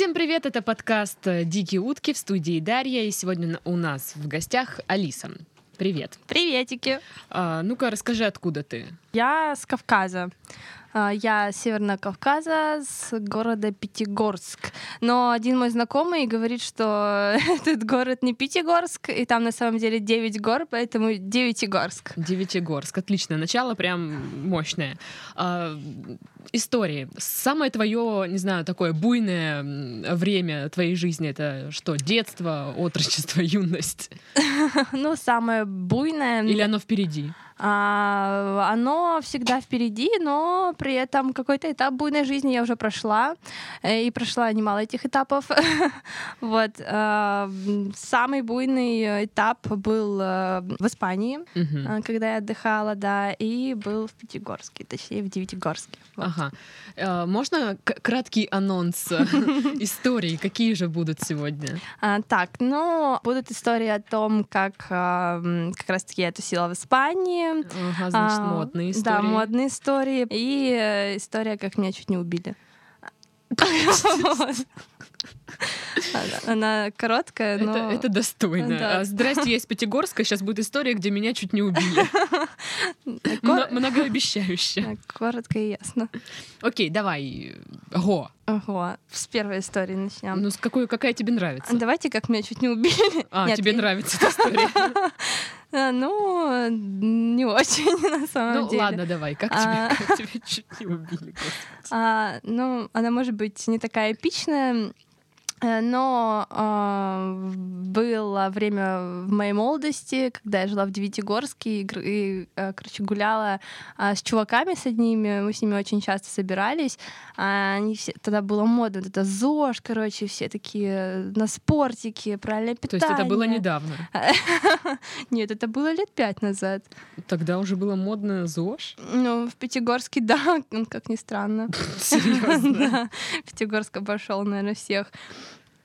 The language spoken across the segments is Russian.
Всем привет, это подкаст «Дикие утки» в студии Дарья, и сегодня у нас в гостях Алиса. Привет. Приветики. А, ну-ка, расскажи, откуда ты? Я с Кавказа. А, Я с Северного Кавказа, с города Пятигорск. Но один мой знакомый говорит, что этот город не Пятигорск, и там на самом деле 9 гор, поэтому Девятигорск. Девятигорск. Отличное начало, прям мощное. А, истории. Самое твое, не знаю, такое буйное время твоей жизни это что? Детство, отрочество, юность? Ну, самое буйное. Или оно впереди? А, оно всегда впереди, но при этом какой-то этап буйной жизни я уже прошла, э, и прошла немало этих этапов. вот. а, Самый буйный этап был э, в Испании, э, когда я отдыхала, да, и был в Пятигорске, точнее, в Девятигорске. Вот. Ага. А, Можно краткий анонс э, историй? Какие же будут сегодня? А, так, ну, будут истории о том, как а, как раз-таки я тусила в Испании. Ага, значит, А, модные истории. Да, модные истории. И э, история, как меня чуть не убили. Она- короткая, но... Это, это достойно. Да. А, Здрасте, я из Пятигорска. Сейчас будет история, где меня чуть не убили. Кор- Мно- Многообещающе. Да, Коротко и ясно. Окей, давай. Го. Ого, с первой истории начнем. Ну, с какой, какая тебе нравится? Давайте, как меня чуть не убили. А, Нет, тебе нравится эта история. А, Ну, не очень, на самом Ну, деле. ладно, давай. Как А. тебе как тебя чуть не убили? А, ну, она может быть не такая эпичная, э, но а, было время в моей молодости, когда я жила в Девятигорске и, и, э, короче, гуляла а, с чуваками с одними, мы с ними очень часто собирались. А Они все, тогда было модно, это ЗОЖ, короче, все такие на спортике, правильное То питание. есть это было недавно. Нет, это было лет пять назад. Тогда уже было модно ЗОЖ? Ну, в Пятигорске, да, как ни странно. Серьезно? Пятигорск обошел, наверное, всех.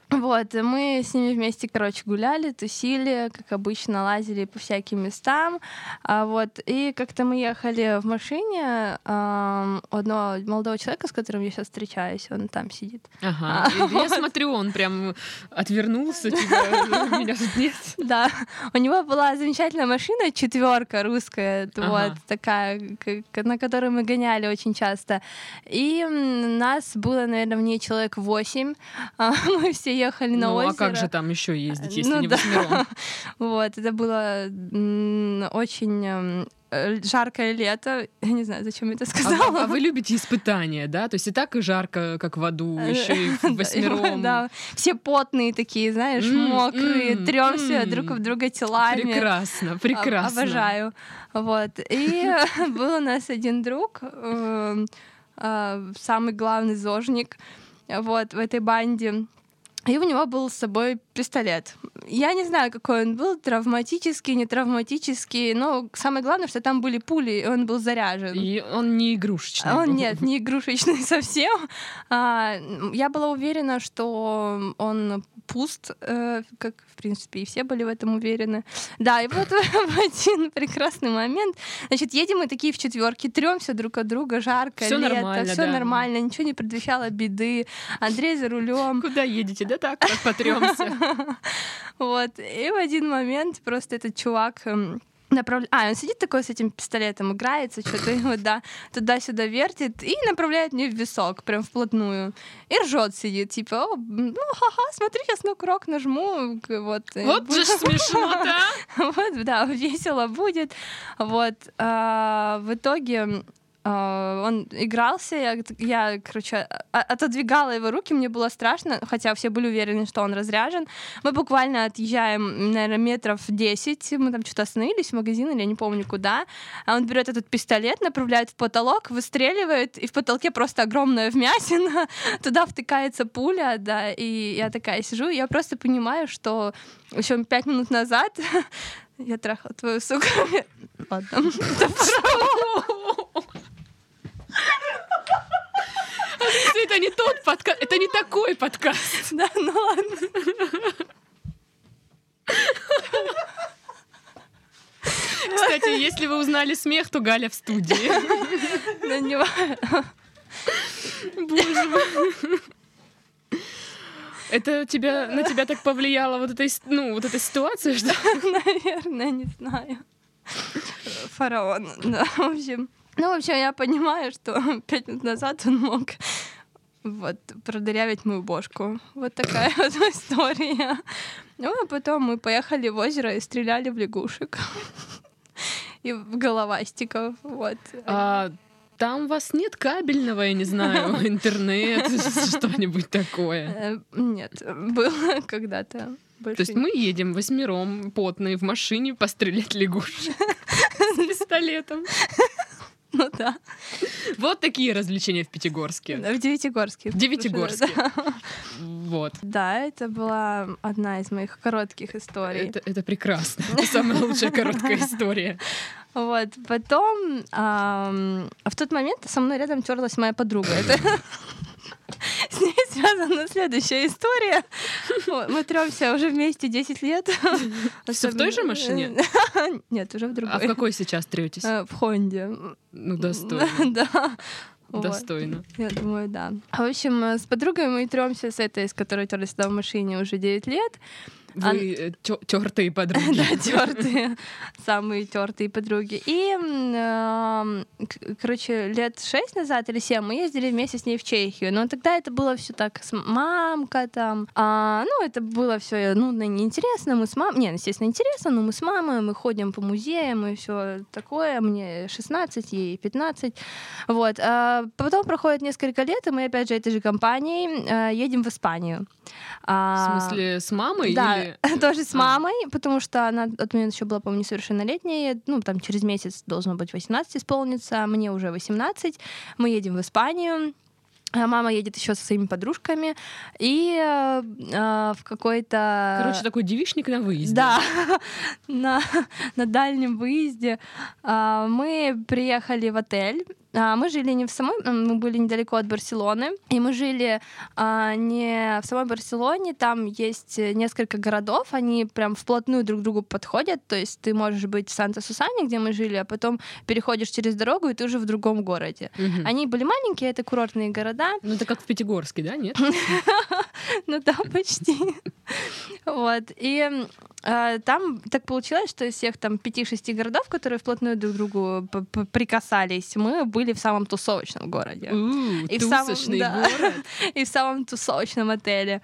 Вот, мы с ними вместе, короче, гуляли, тусили, как обычно, лазили по всяким местам. А вот, и как-то мы ехали в машине у одного молодого человека, с которым я сейчас встречаюсь, он там сидит. Ага. А, Я смотрю, он прям отвернулся, типа, меня тут нет. Да, у него была замечательная машина, четверка русская, вот такая, на которой мы гоняли очень часто. И нас было, наверное, в ней человек восемь. А, Мы все ехали на Ну, озеро. а как же там еще ездить, если Ну не да. восьмером? Вот, это было очень м, э, жаркое лето. Я не знаю, зачем я это А, сказала. вы- а вы любите испытания, да? То есть и так и жарко, как в аду, Э, еще и восьмером. Да, все потные такие, знаешь, мокрые, трёмся друг об друга телами. Прекрасно, прекрасно. Обожаю. Вот. И был у нас один друг, эм, э, самый главный зожник вот, в этой банде. И у него был с собой пистолет. Я не знаю, какой он был, травматический, не травматический, но самое главное, что там были пули, и он был заряжен. И он не игрушечный. Он нет, не игрушечный совсем. А, я была уверена, что он пуст, э, как в принципе и все были в этом уверены. Да, и вот в один прекрасный момент, значит, едем мы такие в четверке, тремся друг от друга, жарко, Всё лето, все да. нормально, ничего не предвещало беды. Андрей за рулем. Куда едете? Да так, так потремся. Вот. И в один момент просто этот чувак эм, направляет... А, он сидит такой с этим пистолетом, играется, что-то его, да, туда-сюда вертит и направляет мне в висок, прям вплотную. И ржет сидит, типа, О, ну, ха-ха, смотри, сейчас на курок нажму, вот. Вот же ж смешно-то! а! вот, да, весело будет. Вот. а, в итоге он игрался, я, я, короче, о- отодвигала его руки, мне было страшно, хотя все были уверены, что он разряжен. Мы буквально отъезжаем, наверное, метров 10, мы там что-то остановились в магазин или я не помню куда, а он берет этот пистолет, направляет в потолок, выстреливает, и в потолке просто огромная вмятина, туда втыкается пуля, да, и я такая сижу, я просто понимаю, что еще пять минут назад я трахала твою суку. Ладно. Это не тот подкаст, это не такой подкаст. Да, ну ладно. Кстати, если вы узнали смех, то Галя в студии. Да не. Боже мой. Это тебя, на тебя так повлияла вот эта, ну, вот эта ситуация, что... Наверное, не знаю. Фараон, да, в общем. Ну, в общем, я понимаю, что пять минут назад он мог вот, продырявить мою бошку. Вот такая вот история. Ну, а потом мы поехали в озеро и стреляли в лягушек. И в головастиков, вот. А там у вас нет кабельного, я не знаю, интернет, что-нибудь такое. Э, Нет, было когда-то. То есть мы едем восьмером, потные, в машине пострелять лягушек с пистолетом. Ну да. Вот такие развлечения в Пятигорске. В Девятигорске. В Девятигорске. Да. Вот. Да, это была одна из моих коротких историй. Это, это прекрасно. Это самая лучшая короткая история. Вот, потом в тот момент со мной рядом терлась моя подруга. С ней связана следующая история. Мы тремся уже вместе 10 лет. Всё в той же машине? Нет, уже в А в другой. какой сейчас третесь? Э, В Хонде. Ну, достойно. Да. Вот. Достойно. Я думаю, да. В общем, э, с подругой мы тремся с этой, с которой терлись в машине уже 9 лет. Вы тертые подруги. Да, тертые, самые тертые подруги. И, короче, лет шесть назад или семь мы ездили вместе с ней в Чехию. Но тогда это было все так с мамка там. А, ну, это было все нудно и неинтересно. Мы с мамой... Не, естественно, интересно, но мы с мамой, мы ходим по музеям и все такое. Мне 16, ей 15. Вот. А потом проходит несколько лет, и мы опять же этой же компанией э, едем в Испанию. В А, смысле, с мамой? да, или- тоже с А. мамой, потому что она от меня еще была, по-моему, несовершеннолетняя. Ну, там через месяц должно быть 18 исполниться, а мне уже 18. Мы едем в Испанию. А мама едет еще со своими подружками. И э, э, в какой-то... Короче, такой девичник на выезде. Да, на, на дальнем выезде а, мы приехали в отель. А, Мы жили не в самой, мы были недалеко от Барселоны, и мы жили а, не в самой Барселоне, там есть э, несколько городов, они прям вплотную друг к другу подходят, то есть ты можешь быть в Санта-Сусане, где мы жили, а потом переходишь через дорогу, и ты уже в другом городе. Мгм. Они были маленькие, это курортные города, Ну, это как в Пятигорске, да, нет? Ну да, почти. Вот. И э, там так получилось, что из всех там пяти-шести городов, которые вплотную друг к другу прикасались, мы были в самом тусовочном городе. У, И в самом- да. город. И в самом тусовочном отеле.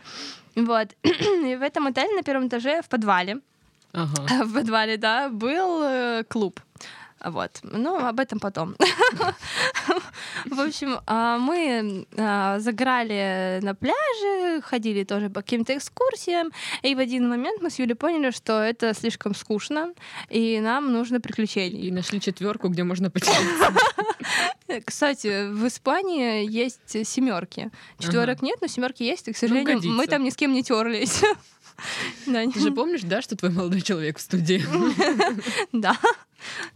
Вот. И в этом отеле на первом этаже в подвале, Ага. в подвале, да, был э, клуб. Вот. Ну, об этом потом. В общем, а, мы а, загорали на пляже, ходили тоже по каким-то экскурсиям, и в один момент мы с Юлей поняли, что это слишком скучно, и нам нужно приключений. И нашли четверку, где можно потеряться. Кстати, в Испании есть семерки. Четверок нет, но семерки есть, и, к сожалению, мы там ни с кем не терлись. Ты же помнишь, да, что твой молодой человек в студии? Да.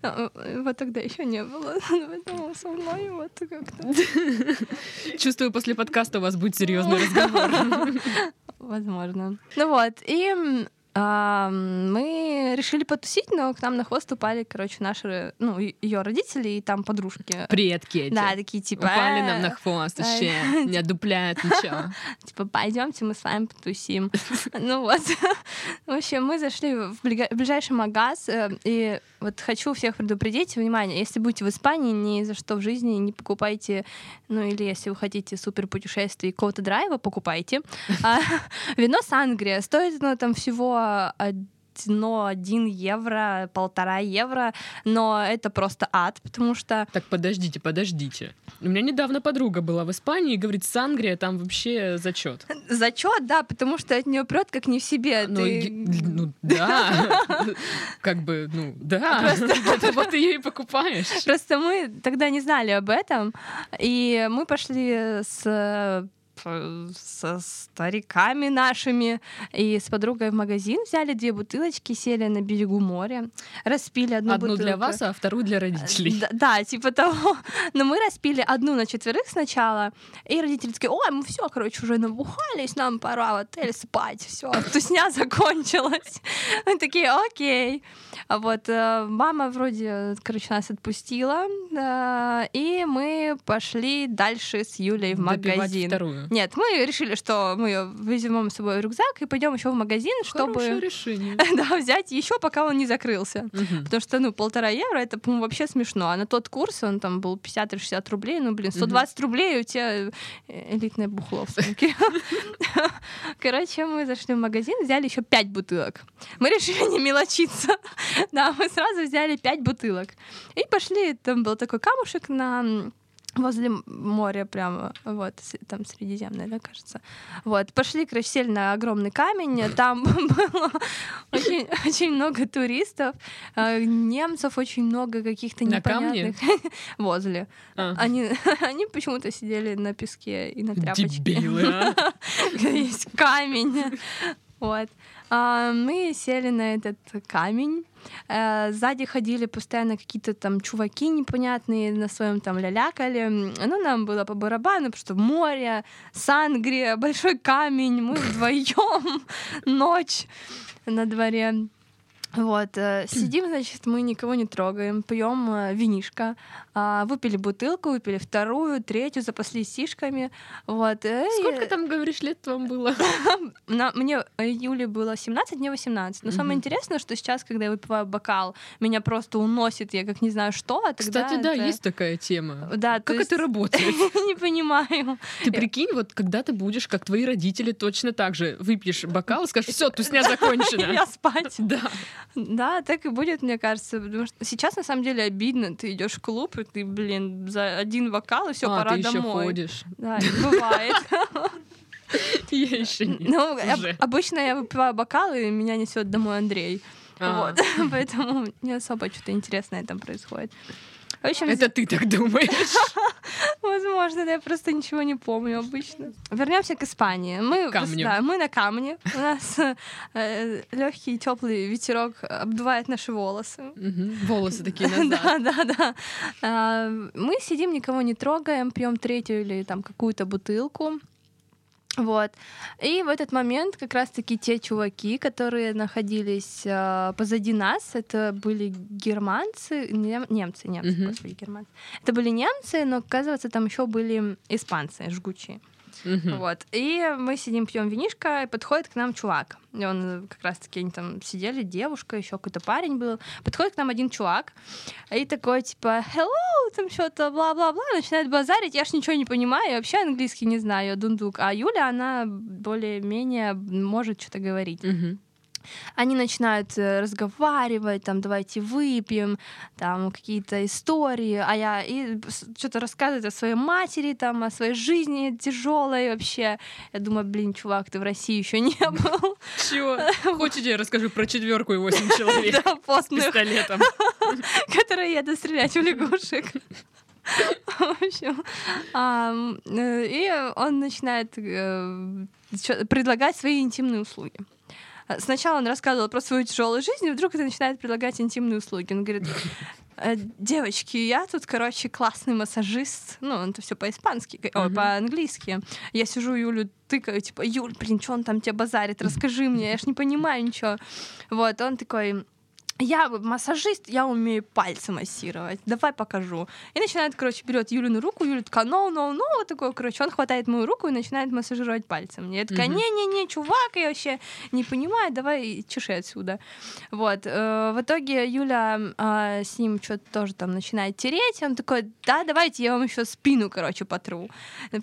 Его тогда еще не было. Поэтому со мной вот как-то. Чувствую, после подкаста у вас будет серьезный разговор. Возможно. Ну вот, и а, мы решили потусить, но к нам на хвост упали, короче, наши, ну, ее родители и там подружки. Привет, Кетти. Да, такие типа. Упали «Э, нам на хвост э, вообще. Не одупляют ничего. Типа, пойдемте, мы с вами потусим. Ну вот. В общем, мы зашли в ближайший магаз, э, и вот хочу всех предупредить, внимание, если будете в Испании, ни за что в жизни не покупайте, ну или если вы хотите супер путешествий какого-то драйва, покупайте. А, Вино Сангрия стоит оно там всего одно, один евро, полтора евро, но это просто ад, потому что Так, подождите, подождите. У меня недавно подруга была в Испании и говорит, Сангрия там вообще зачет. зачет, да, потому что от нее прет как не в себе. Ну, Ты- ну, да. Как бы, ну, да. Это Вот ее и покупаешь. Просто мы тогда не знали об этом, и мы пошли с со стариками нашими и с подругой в магазин, взяли две бутылочки, сели на берегу моря, распили одну, Одну для бутылку. вас, а вторую для родителей. Да, да, типа того. Но мы распили одну на четверых сначала, и родители такие, ой, мы все, короче, уже набухались, нам пора в отель спать, все, тусня закончилась. Мы такие, окей. А вот э, мама вроде, короче, нас отпустила, э, и мы пошли дальше с Юлей в магазин. вторую. Нет, мы решили, что мы возьмем с собой рюкзак и пойдем еще в магазин, Хорошее чтобы решение. да, взять еще, пока он не закрылся. Потому что, ну, полтора евро, это, по-моему, вообще смешно. А на тот курс он там был 50 или 60 рублей. Ну, блин, 120 рублей, у тебя э, элитное бухло в сумке. Короче, мы зашли в магазин, взяли еще 5 бутылок. Мы решили не мелочиться. Да, мы сразу взяли 5 бутылок. И пошли, там был такой камушек на возле моря прямо, вот, там Средиземное, да, кажется. Вот, пошли, короче, сели на огромный камень, там было очень, очень много туристов, э, немцев очень много каких-то непонятных. Возле. А. Они, они почему-то сидели на песке и на тряпочке. Дебилы, а. Есть камень. Вот. А, Мы сели на этот камень. Э, Сзади ходили постоянно какие-то там чуваки непонятные на своем там лялякали. Ну, нам было по барабану, потому что море, сангрия, большой камень, мы вдвоем, ночь на дворе. Вот, э, сидим, значит, мы никого не трогаем, пьем э, винишко, а, выпили бутылку, выпили вторую, третью, запаслись сишками, вот. э, Сколько там, говоришь, лет вам было? мне Юле было 17, мне 18. Но самое интересное, что сейчас, когда я выпиваю бокал, меня просто уносит, я как не знаю что, а Кстати, да, есть такая тема. Да, Как это работает? не понимаю. Ты прикинь, вот когда ты будешь, как твои родители, точно так же выпьешь бокал и скажешь, все, тусня закончена. Я спать. Да. Да, так и будет, мне кажется. Потому что сейчас на самом деле обидно. Ты идешь в клуб, и ты, блин, за один вокал, и все, а, пора ты еще домой. ходишь. Да, бывает. Я еще нет. Ну, обычно я выпиваю бокал, и меня несет домой Андрей. А, Вот. Поэтому не особо что-то интересное там происходит. В общем, Это ты так думаешь? Возможно, да, я просто ничего не помню обычно. Вернемся к Испании. Мы, Камню. да, мы на камне. У нас легкий теплый ветерок обдувает наши волосы. Мгм. Волосы такие назад. Да, да, да. Мы сидим, никого не трогаем, пьем третью или там какую-то бутылку. Вот. И в этот момент как раз-таки те чуваки, которые находились а, позади нас, это были германцы, нем- немцы, немцы, Мгм. господи, германцы. Это были немцы, но, оказывается, там еще были испанцы, жгучие. Мгм. Вот. И мы сидим, пьем винишко, и подходит к нам чувак. И он э, как раз-таки они там сидели, девушка, еще какой-то парень был. Подходит к нам один чувак, и такой, типа, hello, там что-то, бла-бла-бла, начинает базарить. Я ж ничего не понимаю, я вообще английский не знаю, дундук. А Юля, она более-менее может что-то говорить. Мгм. Они начинают э, разговаривать, там, давайте выпьем, там, какие-то истории, а я и что-то рассказывать о своей матери, там, о своей жизни тяжелой вообще. Я думаю, блин, чувак, ты в России еще не был. Чё? Хочешь, я расскажу про четверку и восемь человек Да, постных, пистолетом? которые едут стрелять в лягушек. В общем, э, и он начинает э, предлагать свои интимные услуги. А, Сначала он рассказывал про свою тяжелую жизнь, и вдруг это начинает предлагать интимные услуги. Он говорит, «Э, девочки, я тут, короче, классный массажист. Ну, он это все по-испански, Мгм. по-английски. Я сижу Юлю тыкаю, типа, Юль, блин, что он там тебе базарит, расскажи мне, я ж не понимаю ничего. Вот, он такой, я массажист, я умею пальцы массировать. Давай покажу. И начинает, короче, берет Юлину руку, Юля такая, no, no, no, вот такой, короче, он хватает мою руку и начинает массажировать пальцем. Я такая, не-не-не, чувак, я вообще не понимаю, давай чеши отсюда. Вот. э, В итоге Юля а, с ним что-то тоже там начинает тереть, он такой, да, давайте я вам еще спину, короче, потру.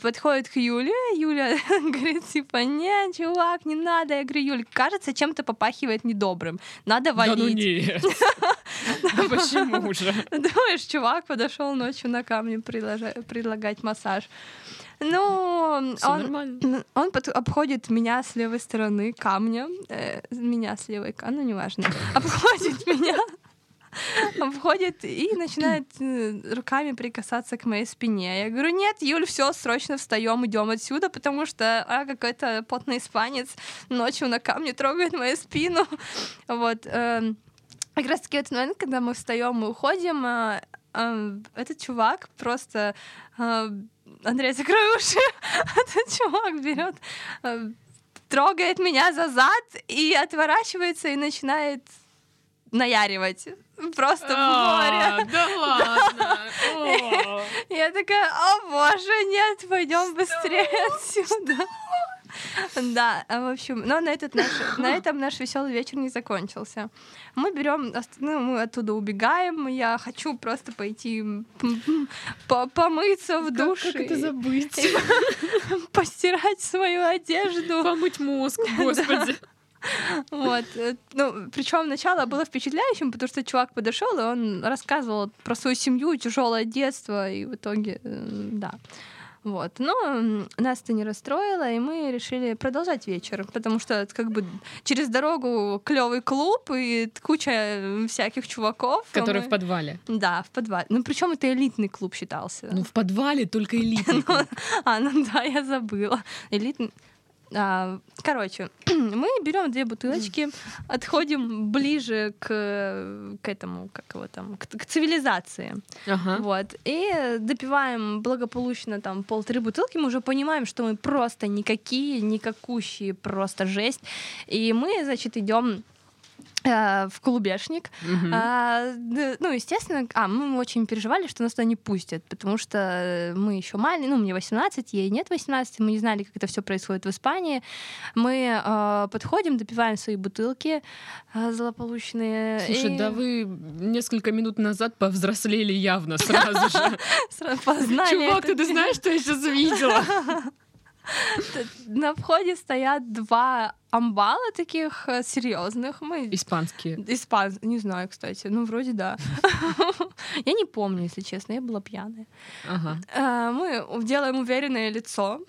Подходит к Юле, Юля говорит, типа, не, чувак, не надо. Я говорю, Юль, кажется, чем-то попахивает недобрым. Надо Да ну валить. Да почему же? Думаешь, чувак подошел ночью на камне предлагать массаж. Ну, он, нормально. он под- обходит меня с левой стороны камня, э, меня с левой, ну неважно, обходит меня, обходит и начинает э, руками прикасаться к моей спине. Я говорю, нет, Юль, все, срочно встаем, идем отсюда, потому что а, какой-то потный испанец ночью на камне трогает мою спину. Вот. Как раз таки в этот момент, когда мы встаем, мы уходим, а, а, этот чувак просто а, Андрей, закрой уши. Этот чувак берет, трогает меня за зад и отворачивается и начинает наяривать. Просто в А, море. Да ладно. О. Я такая, о боже, нет, пойдем быстрее отсюда. Да, а, в общем, но на, этот наш, на этом наш веселый вечер не закончился. Мы берем, ну, мы оттуда убегаем. Я хочу просто пойти по- помыться в Как- душе, Как это забыть? постирать свою одежду. Помыть мозг, господи. Вот. э, Ну, причем начало было впечатляющим, потому что чувак подошел, и он рассказывал про свою семью, тяжелое детство, и в итоге, э, да. Вот. Но нас это не расстроило, и мы решили продолжать вечер, потому что это как бы через дорогу клевый клуб и куча всяких чуваков. а Который мы- в подвале. Да, в подвале. Ну, причем это элитный клуб считался. Ну, в подвале только элитный клуб. А, ну да, я забыла. Элитный. А, короче, мы берем две бутылочки, отходим ближе к, к этому, как его там, к, к цивилизации. Ага. Вот. И допиваем благополучно там полторы бутылки. Мы уже понимаем, что мы просто никакие, никакущие, просто жесть. И мы, значит, идем в клубешник. Мгм. А, ну, естественно, а, мы очень переживали, что нас туда не пустят, потому что э, мы еще маленькие, ну, мне 18, ей нет 18, мы не знали, как это все происходит в Испании. Мы э, подходим, допиваем свои бутылки э, злополучные. Слушай, и да вы несколько минут назад повзрослели явно сразу же. познали Чувак, ты знаешь, что я сейчас видела? На входе стоят два амбала таких э, серьезных. Мы Испанские. Испан, не знаю, кстати. Ну, вроде да. Я не помню, если честно, я была пьяная. А, Мы делаем уверенное лицо.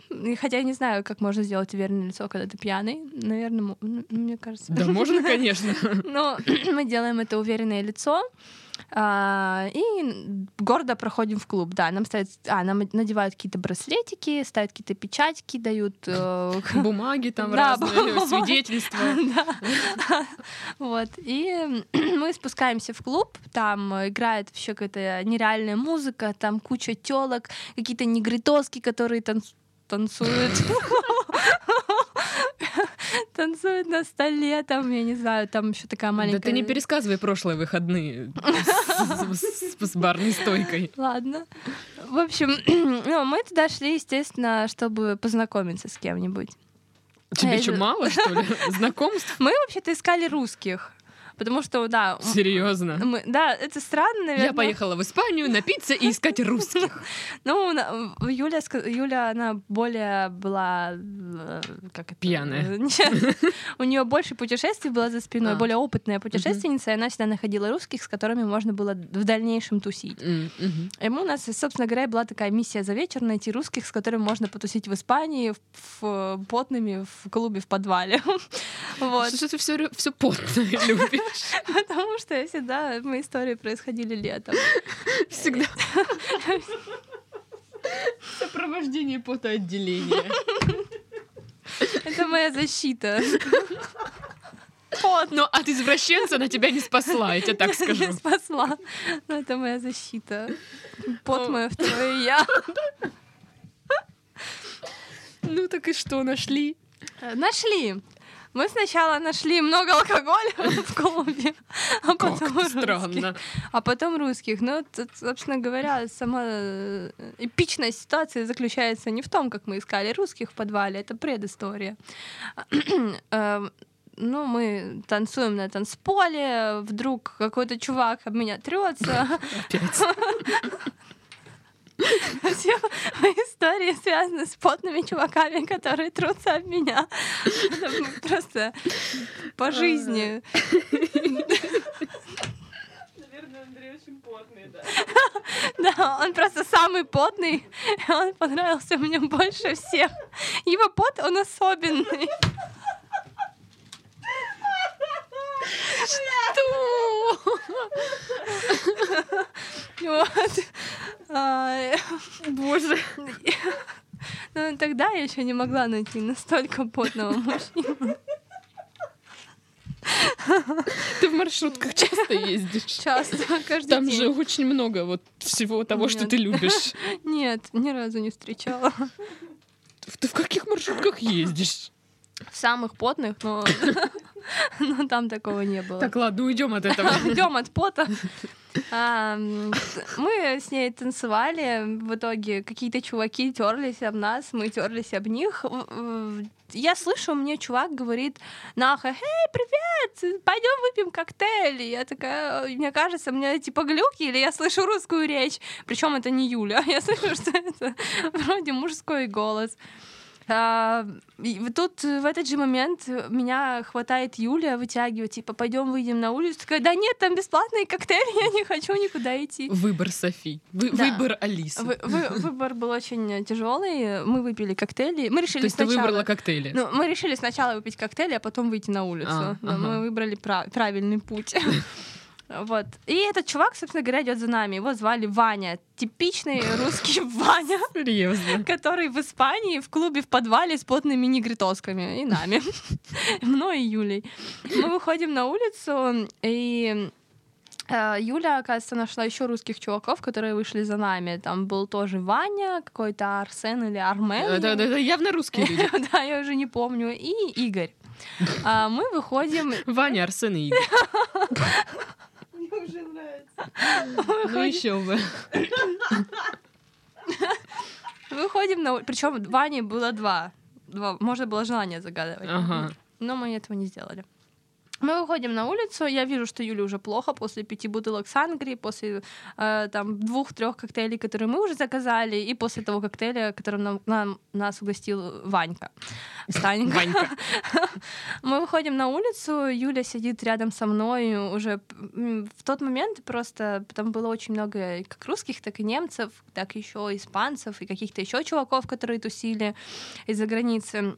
Хотя я не знаю, как можно сделать уверенное лицо, когда ты пьяный. Наверное, мне кажется. Да можно, конечно. Но мы делаем это уверенное лицо. А, и гордо проходим в клуб. Да, нам ставят, а, нам надевают какие-то браслетики, ставят какие-то печатки, дают э, Бумаги там Да, разные, бумаги. свидетельства. Да. Вот. И мы спускаемся в клуб, там играет вообще какая-то нереальная музыка, там куча телок, какие-то негритоски, которые танц- танцуют. Танцуют на столе, там, я не знаю, там еще такая маленькая... Да ты не пересказывай прошлые выходные с- барной стойкой. Ладно. В общем, ну, мы туда шли, естественно, чтобы познакомиться с кем-нибудь. Тебе что, мало, что ли? Знакомств? Мы вообще-то искали русских. Потому что, да, Серьезно. мы, да, это странно, наверное. Я поехала в Испанию напиться и искать русских. Ну, Юля, Юля, она более была... э, Как это? Пьяная. У нее больше путешествий было за спиной, А. более опытная путешественница, и она всегда находила русских, с которыми можно было в дальнейшем тусить. И у нас, собственно говоря, была такая миссия за вечер найти русских, с которыми можно потусить в Испании, в, в- потными, в клубе, в подвале. Вот. Что ты все, все потное любишь? Потому что всегда мои истории происходили летом. Всегда. Сопровождение потоотделения. Это моя защита. Пот. Но от извращенца она тебя не спасла, я тебе так скажу. Не спасла. Но это моя защита. Пот мое второе я. Ну так и что, нашли? Нашли. Мы сначала нашли много алкоголя в клубе, а потом русских. А потом русских. Но, тут, собственно говоря, сама э, эпичная ситуация заключается не в том, как мы искали русских в подвале, это предыстория. Эм, Ну, мы танцуем на танцполе, вдруг какой-то чувак об меня трется. Все мои истории связаны с потными чуваками, которые трутся об меня. Просто по жизни. Наверное, Андрей очень потный, да. Да, он просто самый потный, он понравился мне больше всех. Его пот, он особенный. Вот. А, Боже. Ну, тогда я еще не могла найти настолько потного мужчину. Ты в маршрутках часто ездишь? Часто, каждый Там день. же очень много вот всего того, что Нет. ты любишь. Нет, ни разу не встречала. Ты в каких маршрутках ездишь? В самых потных, но но там такого не было. Так, ладно, уйдем от этого. Уйдем от пота. Мы с ней танцевали, в итоге какие-то чуваки терлись об нас, мы терлись об них. Я слышу, мне чувак говорит, Наха, эй, привет, пойдем выпьем коктейль. Я такая, мне кажется, мне типа глюки, или я слышу русскую речь. Причем это не Юля, я слышу, что это вроде мужской голос. А, тут в этот же момент меня хватает Юля, вытягивает, типа, пойдем выйдем на улицу. Такая, да нет, там бесплатные коктейли, я не хочу никуда идти. Выбор Софи, вы, да. выбор Алисы. Вы, вы, выбор был очень тяжелый. Мы выпили коктейли. Мы решили То есть сначала... ты выбрала коктейли? Ну, мы решили сначала выпить коктейли, а потом выйти на улицу. А, ага. Мы выбрали прав... правильный путь. Вот. И этот чувак, собственно говоря, идет за нами. Его звали Ваня. Типичный русский Ваня. Серьезно. Который в Испании в клубе в подвале с потными негритосками. И нами. Мной и Юлей. Мы выходим на улицу, и э, Юля, оказывается, нашла еще русских чуваков, которые вышли за нами. Там был тоже Ваня, какой-то Арсен или Армен. Да, да, да, явно русские люди. да, я уже не помню. И Игорь. А мы выходим... Ваня, Арсен и Игорь. Уже нравится. Ну еще бы. Выходим на... Причем Ване было два. два. Можно было желание загадывать. Ага. Но мы этого не сделали. Мы выходим на улицу, я вижу, что Юле уже плохо после пяти бутылок сангрии, после э, там двух-трех коктейлей, которые мы уже заказали, и после того коктейля, которым нам, нам, нас угостил Ванька. Станька. Ванька. Мы выходим на улицу, Юля сидит рядом со мной уже в тот момент просто там было очень много как русских, так и немцев, так еще испанцев и каких-то еще чуваков, которые тусили из-за границы.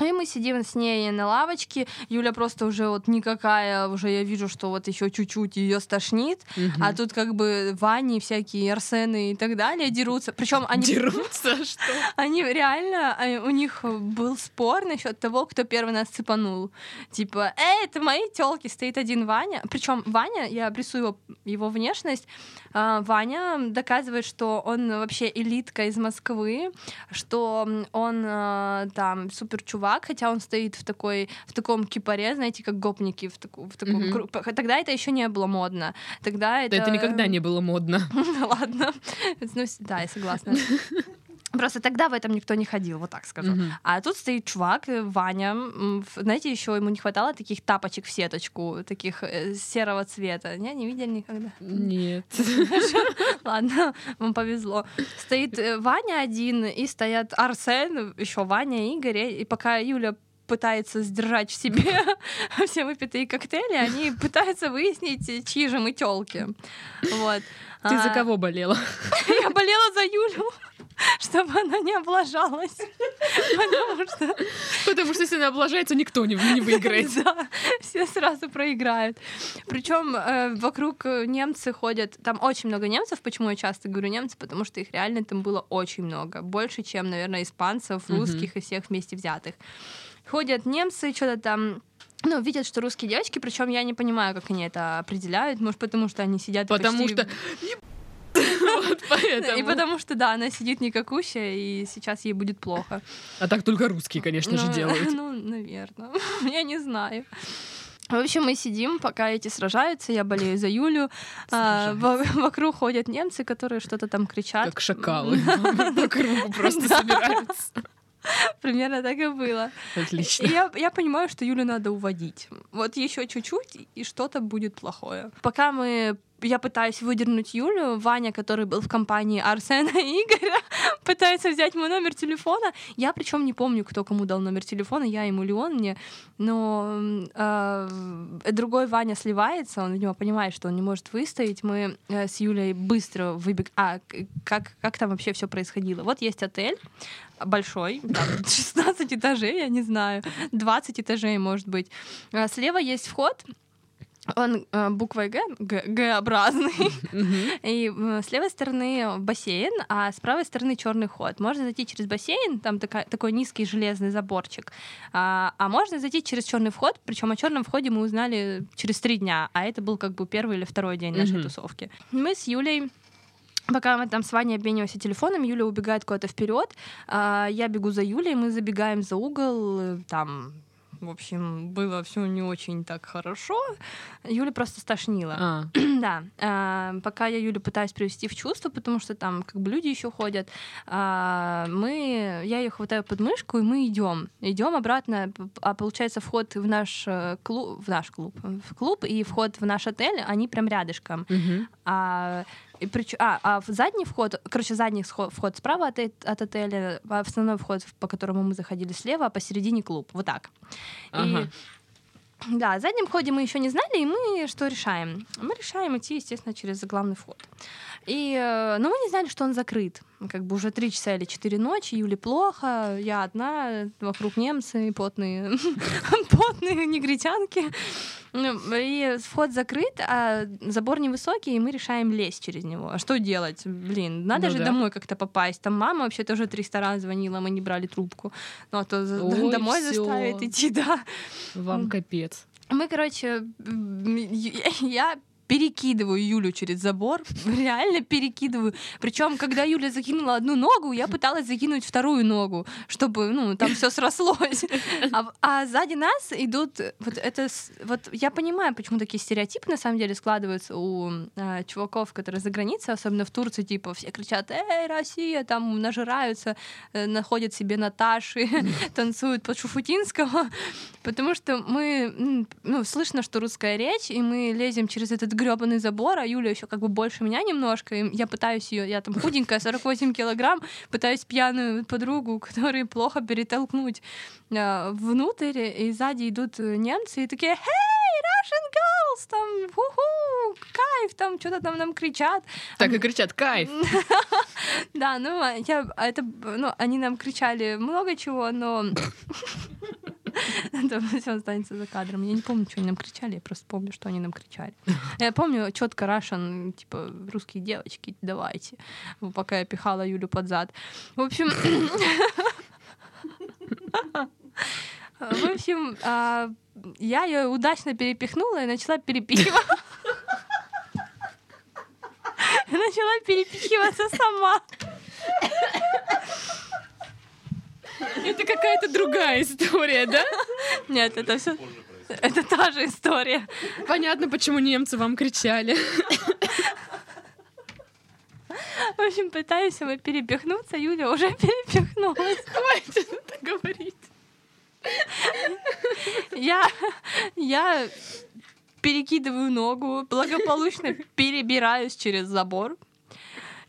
И мы сидим с ней на лавочке. Юля просто уже вот никакая, уже я вижу, что вот еще чуть-чуть ее стошнит. Угу. А тут как бы Вани, всякие Арсены и так далее дерутся. Причем они... Дерутся? Что? Они реально, а, у них был спор насчет того, кто первый нас цепанул. Типа, эй, это мои телки, стоит один Ваня. Причем Ваня, я обрисую его, его внешность, Ваня доказывает, что он вообще элитка из Москвы, что он а, там супер чувак, хотя он стоит в такой в таком кипаре, знаете, как гопники в, таку, в таком mm-hmm. тогда это еще не было модно, тогда это да это никогда не было модно. Ладно, ну да, я согласна. Просто тогда в этом никто не ходил, вот так скажу. Mm-hmm. А тут стоит чувак, э, Ваня. Знаете, еще ему не хватало таких тапочек в сеточку, таких э, серого цвета. Не, не видели никогда? Нет. Ладно, вам повезло. Стоит э, Ваня один, и стоят Арсен, еще Ваня, Игорь. И пока Юля пытается сдержать в себе все выпитые коктейли, они пытаются выяснить, чьи же мы телки. Вот. Ты за а, кого болела? Я болела за Юлю. чтобы она не облажалась. Потому что... Потому что если она облажается, никто не, не выиграет. Да, все сразу проиграют. Причем э, вокруг немцы ходят, там очень много немцев, почему я часто говорю немцы, потому что их реально там было очень много. Больше, чем, наверное, испанцев, русских и всех вместе взятых. Ходят немцы, что-то там ну, видят, что русские девочки, причем я не понимаю, как они это определяют. Может, потому что они сидят Потому почти... что Вот поэтому. И потому что, да, она сидит никакущая, и сейчас ей будет плохо. А так только русские, конечно же, ну, делают. Ну, наверное. Я не знаю. В общем, мы сидим, пока эти сражаются, я болею за Юлю. А, вокруг ходят немцы, которые что-то там кричат. Как шакалы по кругу просто собираются. Примерно так и было. Отлично. И я, я понимаю, что Юлю надо уводить. Вот еще чуть-чуть, и что-то будет плохое. Пока мы я пытаюсь выдернуть Юлю, Ваня, который был в компании Арсена и Игоря, пытается взять мой номер телефона. Я причем не помню, кто кому дал номер телефона, я ему или он мне, но э, другой Ваня сливается, он, видимо, понимает, что он не может выстоять. Мы э, с Юлей быстро выбег... А, как, как там вообще все происходило? Вот есть отель, большой, там 16 этажей, я не знаю, 20 этажей, может быть. А слева есть вход, он э, буквой Г, Г-образный. И э, с левой стороны бассейн, а с правой стороны черный ход. Можно зайти через бассейн, там такая, такой низкий железный заборчик. А, а можно зайти через черный вход, причем о черном входе мы узнали через три дня, а это был как бы первый или второй день нашей тусовки. Мы с Юлей Пока мы там с Ваней обмениваемся телефоном, Юля убегает куда-то вперед, а я бегу за Юлей, мы забегаем за угол, э, там В общем, было все не очень так хорошо. Юля просто стошнила. А, Да, а, пока я Юлю пытаюсь привести в чувство, потому что там как бы люди еще ходят, а, мы, я ее хватаю под мышку, и мы идем, идем обратно, а получается вход в наш э, клуб, в наш клуб, в клуб и вход в наш отель, они прям рядышком. А, и прич- а, а задний вход, короче, задний вход справа от, от отеля, а основной вход, по которому мы заходили слева, а посередине клуб. Вот так. Ага. И да, о заднем ходе мы еще не знали, и мы что решаем? Мы решаем идти, естественно, через главный вход. И, э, но мы не знали, что он закрыт. Как бы уже три часа или четыре ночи, Юле плохо, я одна, вокруг немцы, потные, потные негритянки. Ну, И вход закрыт, а забор невысокий, и мы решаем лезть через него. А что делать? Блин, надо Ну же да. домой как-то попасть. Там мама вообще тоже 300 раз звонила, мы не брали трубку. Ну, а то Ой, домой всё. заставит идти, да. Вам капец. Мы, короче, я перекидываю Юлю через забор, реально перекидываю. Причем, когда Юля закинула одну ногу, я пыталась закинуть вторую ногу, чтобы, ну, там все срослось. А, а сзади нас идут, вот это, вот я понимаю, почему такие стереотипы на самом деле складываются у а, чуваков, которые за границей, особенно в Турции, типа все кричат, эй, Россия, там нажираются, э, находят себе Наташи, танцуют под Шуфутинского, потому что мы, ну, слышно, что русская речь, и мы лезем через этот гребаный забор, а Юля еще как бы больше меня немножко, и я пытаюсь ее, я там худенькая, 48 килограмм, пытаюсь пьяную подругу, которой плохо перетолкнуть а, внутрь, и сзади идут э, немцы, и такие, hey, Russian girls, там, ху-ху, кайф, там, что-то там нам кричат. Так и кричат, кайф. Да, ну, а я, а это, ну, они нам кричали много чего, но... Это все останется за кадром. Я не помню, что они нам кричали, я просто помню, что они нам кричали. Я помню четко Russian, типа, русские девочки, давайте. Пока я пихала Юлю под зад. В общем... В общем, а, я ее удачно перепихнула и начала перепихивать. Начала перепихиваться сама. Это какая-то другая история, да? Нет, это все. Это та же история. Понятно, почему немцы вам кричали. В общем, пытаюсь его перепихнуться, Юля уже перепихнулась. Хватит это говорить. Я, я перекидываю ногу, благополучно перебираюсь через забор.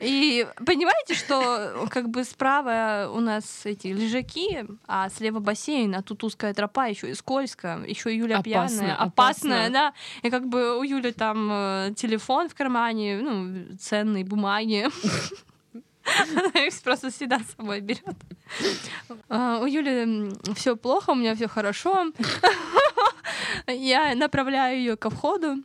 И понимаете, что как бы справа у нас эти лежаки, а слева бассейн, а тут узкая тропа, еще и скользко, еще Юля Опасно, пьяная, опасно. опасная, да. И как бы у Юли там э, телефон в кармане, ну, ценные бумаги. Она их просто всегда с собой берет. А, У Юли все плохо, у меня все хорошо. Я направляю ее ко входу.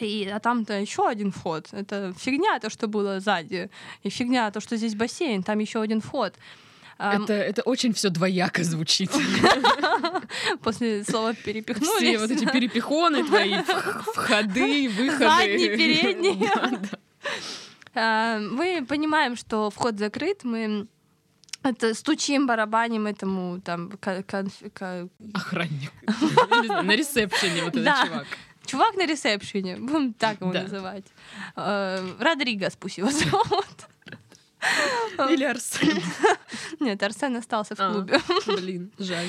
И, а там-то еще один вход. Это фигня то, что было сзади. И фигня то, что здесь бассейн. Там еще один вход. Это, это очень все двояко звучит. После слова перепихнулись. Все вот эти перепихоны твои, входы, выходы. Да, да. А, Мы понимаем, что вход закрыт. Мы это стучим, барабаним этому там ко- конф- ко- Охранник. На ресепшене вот этот чувак. Чувак на ресепшене, будем так его Да. называть. Э, Родригес пусть его зовут. Или Арсен. Нет, Арсен остался в А. клубе. Блин, жаль.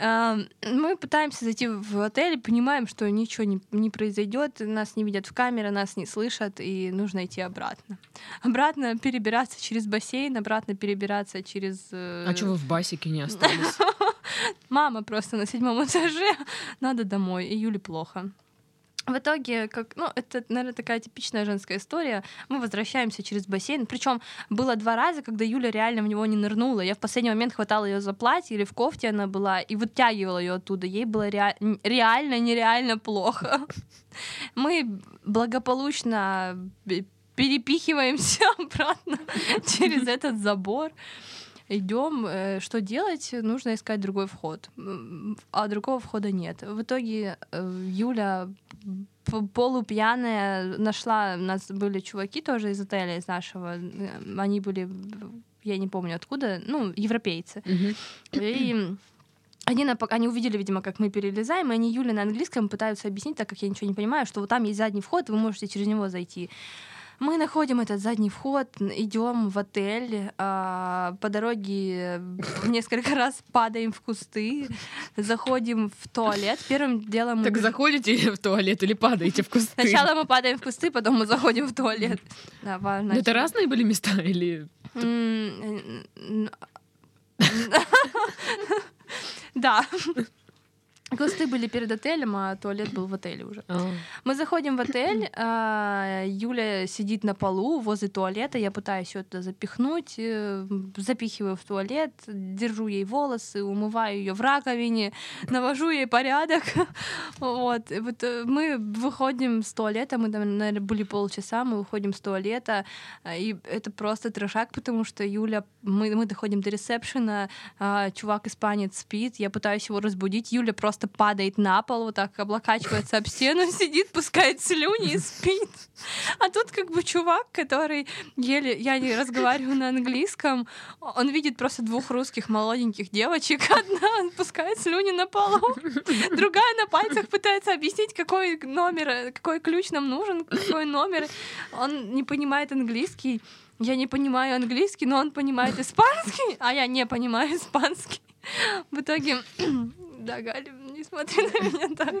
А, Мы пытаемся зайти в отель, понимаем, что ничего не, не произойдет, нас не видят в камеры, нас не слышат, и нужно идти обратно. Обратно перебираться через бассейн, обратно перебираться через... э, А что вы в басике не остались? Мама просто на седьмом этаже, надо домой, и Юле плохо. В итоге, как, ну, это, наверное, такая типичная женская история. Мы возвращаемся через бассейн. Причем было два раза, когда Юля реально в него не нырнула. Я в последний момент хватала ее за платье или в кофте она была и вытягивала ее оттуда. Ей было н- реально, нереально плохо. Мы благополучно перепихиваемся обратно через этот забор идем, э, что делать? Нужно искать другой вход, а другого входа нет. В итоге э, Юля полупьяная нашла, у нас были чуваки тоже из отеля, из нашего, э, они были, я не помню откуда, ну, европейцы. Мгм. И они, на, они увидели, видимо, как мы перелезаем, и они Юле на английском пытаются объяснить, так как я ничего не понимаю, что вот там есть задний вход, вы можете через него зайти. Мы находим этот задний вход, идем в отель, а, по дороге несколько раз падаем в кусты, заходим в туалет. Первым делом... Так мы... заходите в туалет или падаете в кусты? Сначала мы падаем в кусты, потом мы заходим в туалет. Да, важно. Это разные были места или... Да. Кусты были перед отелем, а туалет был в отеле уже. А. Мы заходим в отель, а, Юля сидит на полу возле туалета, я пытаюсь ее туда запихнуть, э, запихиваю в туалет, держу ей волосы, умываю ее в раковине, навожу ей порядок. Вот. И вот э, мы выходим с туалета, мы там, наверное, были полчаса, мы выходим с туалета, а, и это просто трешак, потому что Юля, мы, мы доходим до ресепшена, а, чувак-испанец спит, я пытаюсь его разбудить, Юля просто просто падает на пол, вот так облокачивается об стену, сидит, пускает слюни и спит. А тут как бы чувак, который еле... Я не разговариваю на английском, он видит просто двух русских молоденьких девочек. Одна пускает слюни на полу, другая на пальцах пытается объяснить, какой номер, какой ключ нам нужен, какой номер. Он не понимает английский. Я не понимаю английский, но он понимает испанский, а я не понимаю испанский. В итоге да, Галя, не смотри на меня так.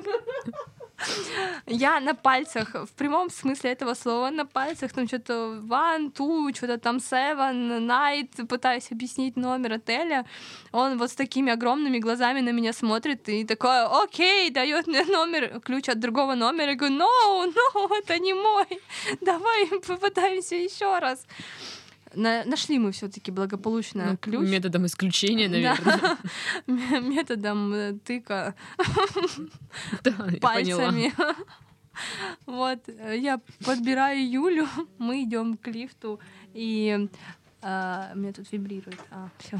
Я на пальцах, в прямом смысле этого слова, на пальцах там что-то one, two, что-то там seven, night, пытаюсь объяснить номер отеля. Он вот с такими огромными глазами на меня смотрит и такой, окей, дает мне номер, ключ от другого номера. Я говорю, no, no, это не мой. Давай попытаемся еще раз. На, нашли мы все-таки благополучно ну, ключ. Методом исключения, наверное. Методом э, тыка пальцами. Вот, э, я подбираю Юлю, мы идем к лифту, и а, меня тут вибрирует. А, все,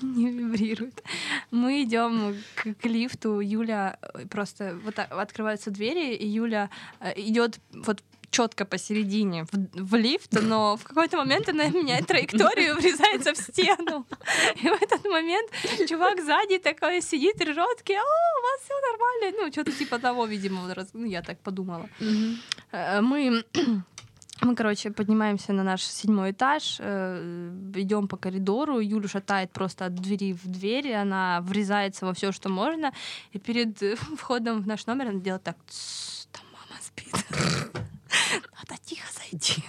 не вибрирует. Мы идем к, к лифту. Юля э, просто вот так, открываются двери, и Юля идет вот четко посередине в, в лифт, но в какой-то момент она меняет траекторию и врезается в стену. И в этот момент чувак сзади такой сидит, ржет, о, у вас все нормально. Ну, что-то типа того, видимо, ну, я так подумала. Mm-hmm. Мы мы, короче, поднимаемся на наш седьмой этаж, э, идем по коридору, Юлю шатает просто от двери в дверь, она врезается во все, что можно, и перед входом в наш номер она делает так, там мама спит. Надо тихо зайти.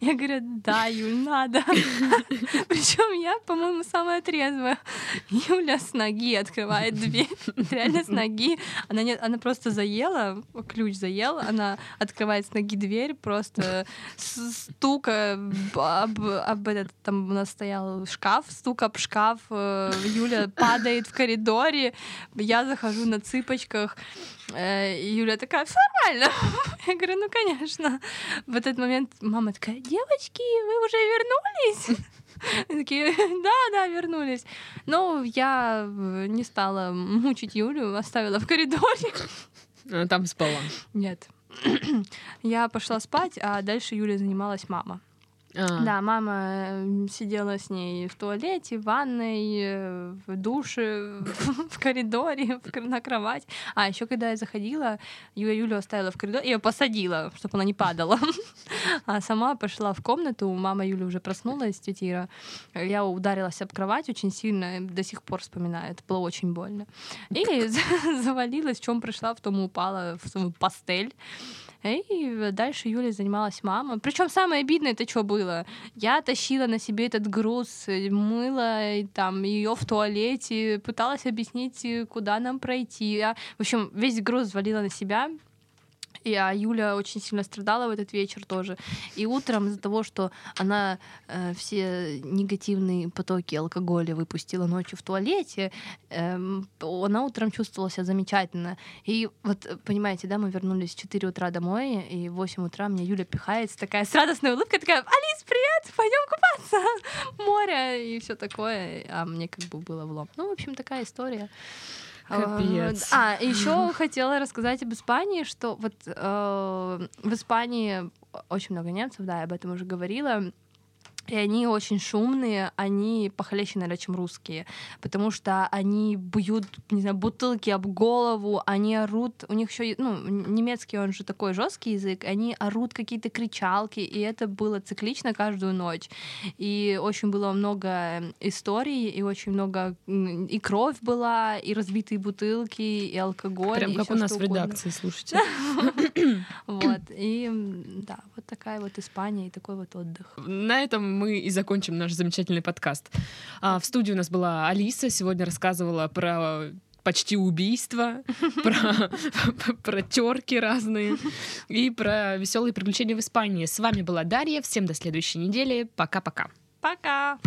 Я говорю, да, Юль, надо. Причем я, по-моему, самая трезвая. Юля с ноги открывает дверь. Реально с ноги. Она, не, она просто заела, ключ заела, она открывает с ноги дверь, просто стука об, об этот, там у нас стоял шкаф, стук об шкаф, э, Юля падает в коридоре, я захожу на цыпочках, э, Юля такая, все нормально. Я говорю, ну, конечно. В этот момент мама такая, девочки, вы уже вернулись? Такие, да, да, вернулись. Но я э, не стала мучить Юлю, оставила в коридоре. Она там спала? Нет. Я пошла спать, а дальше Юля занималась мама. А. Да, мама сидела с ней в туалете, в ванной, э, в душе, в коридоре, на кровать. А еще когда я заходила, Юля Юлю оставила в коридоре, ее посадила, чтобы она не падала. А сама пошла в комнату, мама Юля уже проснулась, тетя Ира. Я ударилась об кровать очень сильно, до сих пор вспоминаю, это было очень больно. И завалилась, в чем пришла, в том упала в свою пастель. И дальше Юля занималась мама. Причем самое обидное это что было? Я тащила на себе этот груз, э, мыла и, там ее в туалете, пыталась объяснить, э, куда нам пройти. Я, в общем, весь груз валила на себя. И а Юля очень сильно страдала в этот вечер тоже. И утром из-за того, что она э, все негативные потоки алкоголя выпустила ночью в туалете, э, она утром чувствовала себя замечательно. И вот, понимаете, да, мы вернулись в 4 утра домой, и в 8 утра мне Юля пихается, такая с радостной улыбкой, такая, Алис, привет, пойдем купаться, море и все такое. А мне как бы было влом. Ну, в общем, такая история. Капец. А, еще хотела рассказать об Испании, что вот э, в Испании очень много немцев, да, я об этом уже говорила. И они очень шумные, они похлеще, наверное, чем русские, потому что они бьют, не знаю, бутылки об голову, они орут, у них еще, ну, немецкий, он же такой жесткий язык, они орут какие-то кричалки, и это было циклично каждую ночь. И очень было много историй, и очень много, и кровь была, и разбитые бутылки, и алкоголь. Прям и как у нас в угодно. редакции, слушайте. Вот, и да, вот такая вот Испания и такой вот отдых. На этом мы и закончим наш замечательный подкаст. А, в студии у нас была Алиса, сегодня рассказывала про почти убийство, про, про терки разные и про веселые приключения в Испании. С вами была Дарья. Всем до следующей недели. Пока-пока. Пока!